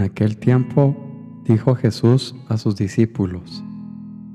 En aquel tiempo dijo Jesús a sus discípulos,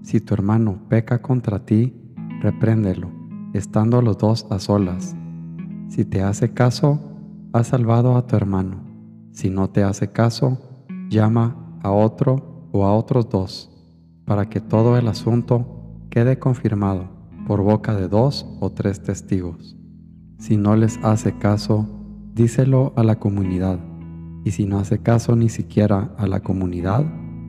Si tu hermano peca contra ti, repréndelo, estando los dos a solas. Si te hace caso, has salvado a tu hermano. Si no te hace caso, llama a otro o a otros dos, para que todo el asunto quede confirmado por boca de dos o tres testigos. Si no les hace caso, díselo a la comunidad y si no hace caso ni siquiera a la comunidad,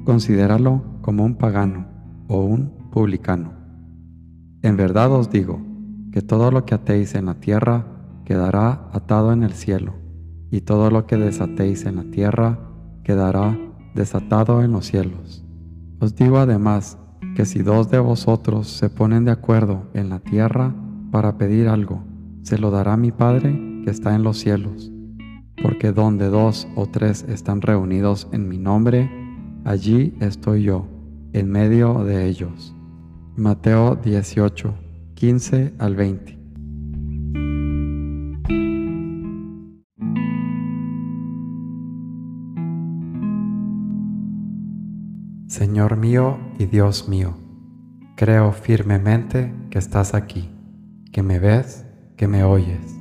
considéralo como un pagano o un publicano. En verdad os digo que todo lo que atéis en la tierra quedará atado en el cielo, y todo lo que desatéis en la tierra quedará desatado en los cielos. Os digo además que si dos de vosotros se ponen de acuerdo en la tierra para pedir algo, se lo dará mi Padre que está en los cielos porque donde dos o tres están reunidos en mi nombre, allí estoy yo, en medio de ellos. Mateo 18, 15 al 20. Señor mío y Dios mío, creo firmemente que estás aquí, que me ves, que me oyes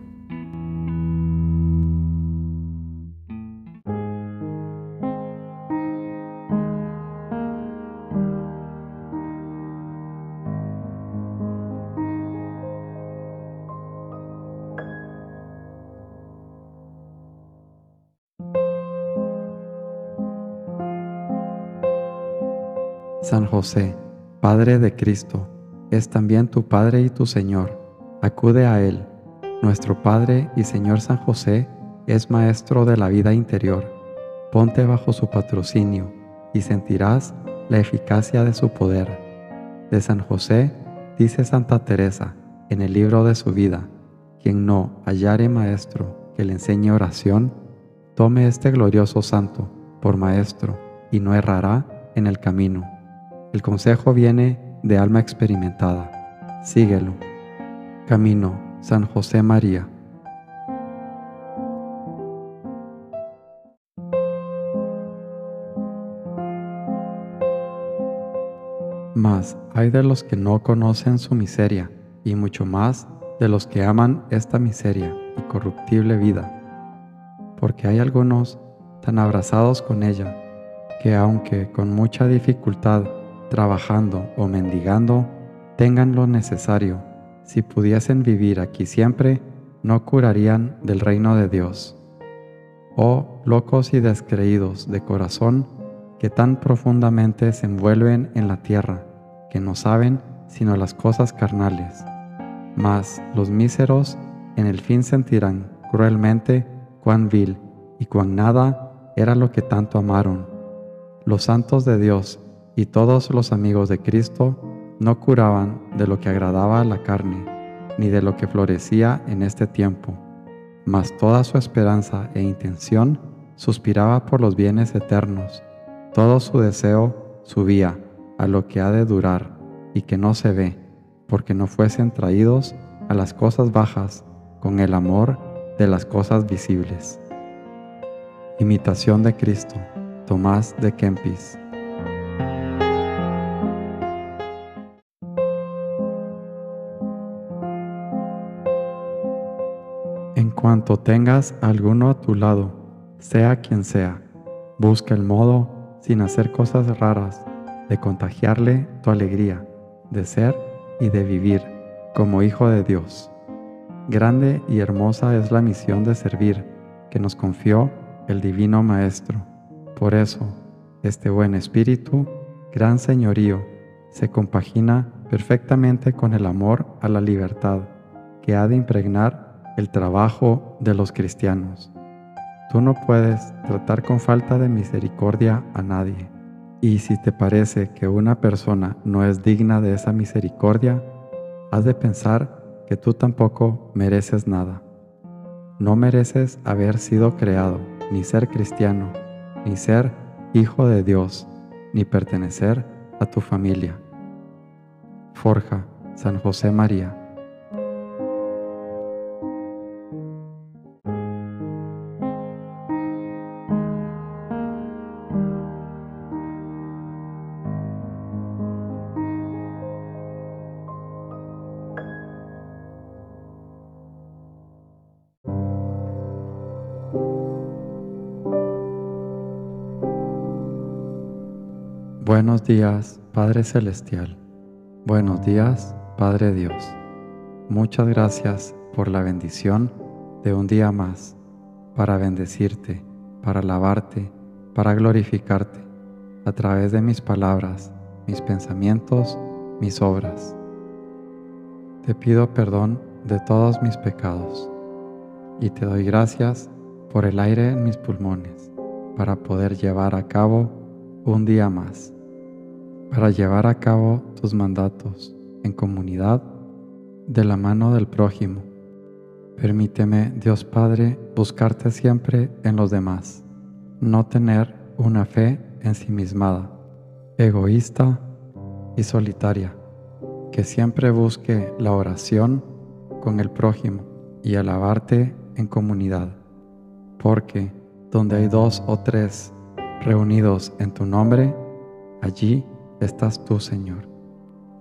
San José, Padre de Cristo, es también tu Padre y tu Señor. Acude a Él. Nuestro Padre y Señor San José es Maestro de la vida interior. Ponte bajo su patrocinio y sentirás la eficacia de su poder. De San José dice Santa Teresa en el libro de su vida, quien no hallare maestro que le enseñe oración, tome este glorioso santo por maestro y no errará en el camino. El consejo viene de alma experimentada. Síguelo. Camino San José María. Mas hay de los que no conocen su miseria, y mucho más de los que aman esta miseria y corruptible vida, porque hay algunos tan abrazados con ella, que aunque con mucha dificultad trabajando o mendigando, tengan lo necesario. Si pudiesen vivir aquí siempre, no curarían del reino de Dios. Oh locos y descreídos de corazón, que tan profundamente se envuelven en la tierra, que no saben sino las cosas carnales. Mas los míseros en el fin sentirán cruelmente cuán vil y cuán nada era lo que tanto amaron. Los santos de Dios y todos los amigos de Cristo no curaban de lo que agradaba a la carne, ni de lo que florecía en este tiempo, mas toda su esperanza e intención suspiraba por los bienes eternos, todo su deseo subía a lo que ha de durar y que no se ve, porque no fuesen traídos a las cosas bajas con el amor de las cosas visibles. Imitación de Cristo, Tomás de Kempis. Cuanto tengas alguno a tu lado, sea quien sea, busca el modo, sin hacer cosas raras, de contagiarle tu alegría, de ser y de vivir como hijo de Dios. Grande y hermosa es la misión de servir que nos confió el Divino Maestro. Por eso, este buen espíritu, gran señorío, se compagina perfectamente con el amor a la libertad que ha de impregnar el trabajo de los cristianos. Tú no puedes tratar con falta de misericordia a nadie. Y si te parece que una persona no es digna de esa misericordia, has de pensar que tú tampoco mereces nada. No mereces haber sido creado, ni ser cristiano, ni ser hijo de Dios, ni pertenecer a tu familia. Forja, San José María. Buenos días, Padre Celestial. Buenos días, Padre Dios. Muchas gracias por la bendición de un día más, para bendecirte, para alabarte, para glorificarte, a través de mis palabras, mis pensamientos, mis obras. Te pido perdón de todos mis pecados y te doy gracias por el aire en mis pulmones para poder llevar a cabo un día más para llevar a cabo tus mandatos en comunidad de la mano del prójimo. Permíteme, Dios Padre, buscarte siempre en los demás, no tener una fe ensimismada, egoísta y solitaria, que siempre busque la oración con el prójimo y alabarte en comunidad, porque donde hay dos o tres reunidos en tu nombre, allí estás tú, Señor.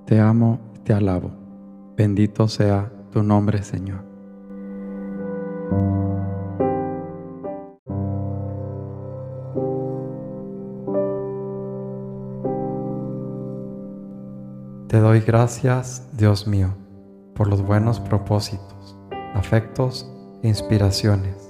Te amo y te alabo. Bendito sea tu nombre, Señor. Te doy gracias, Dios mío, por los buenos propósitos, afectos e inspiraciones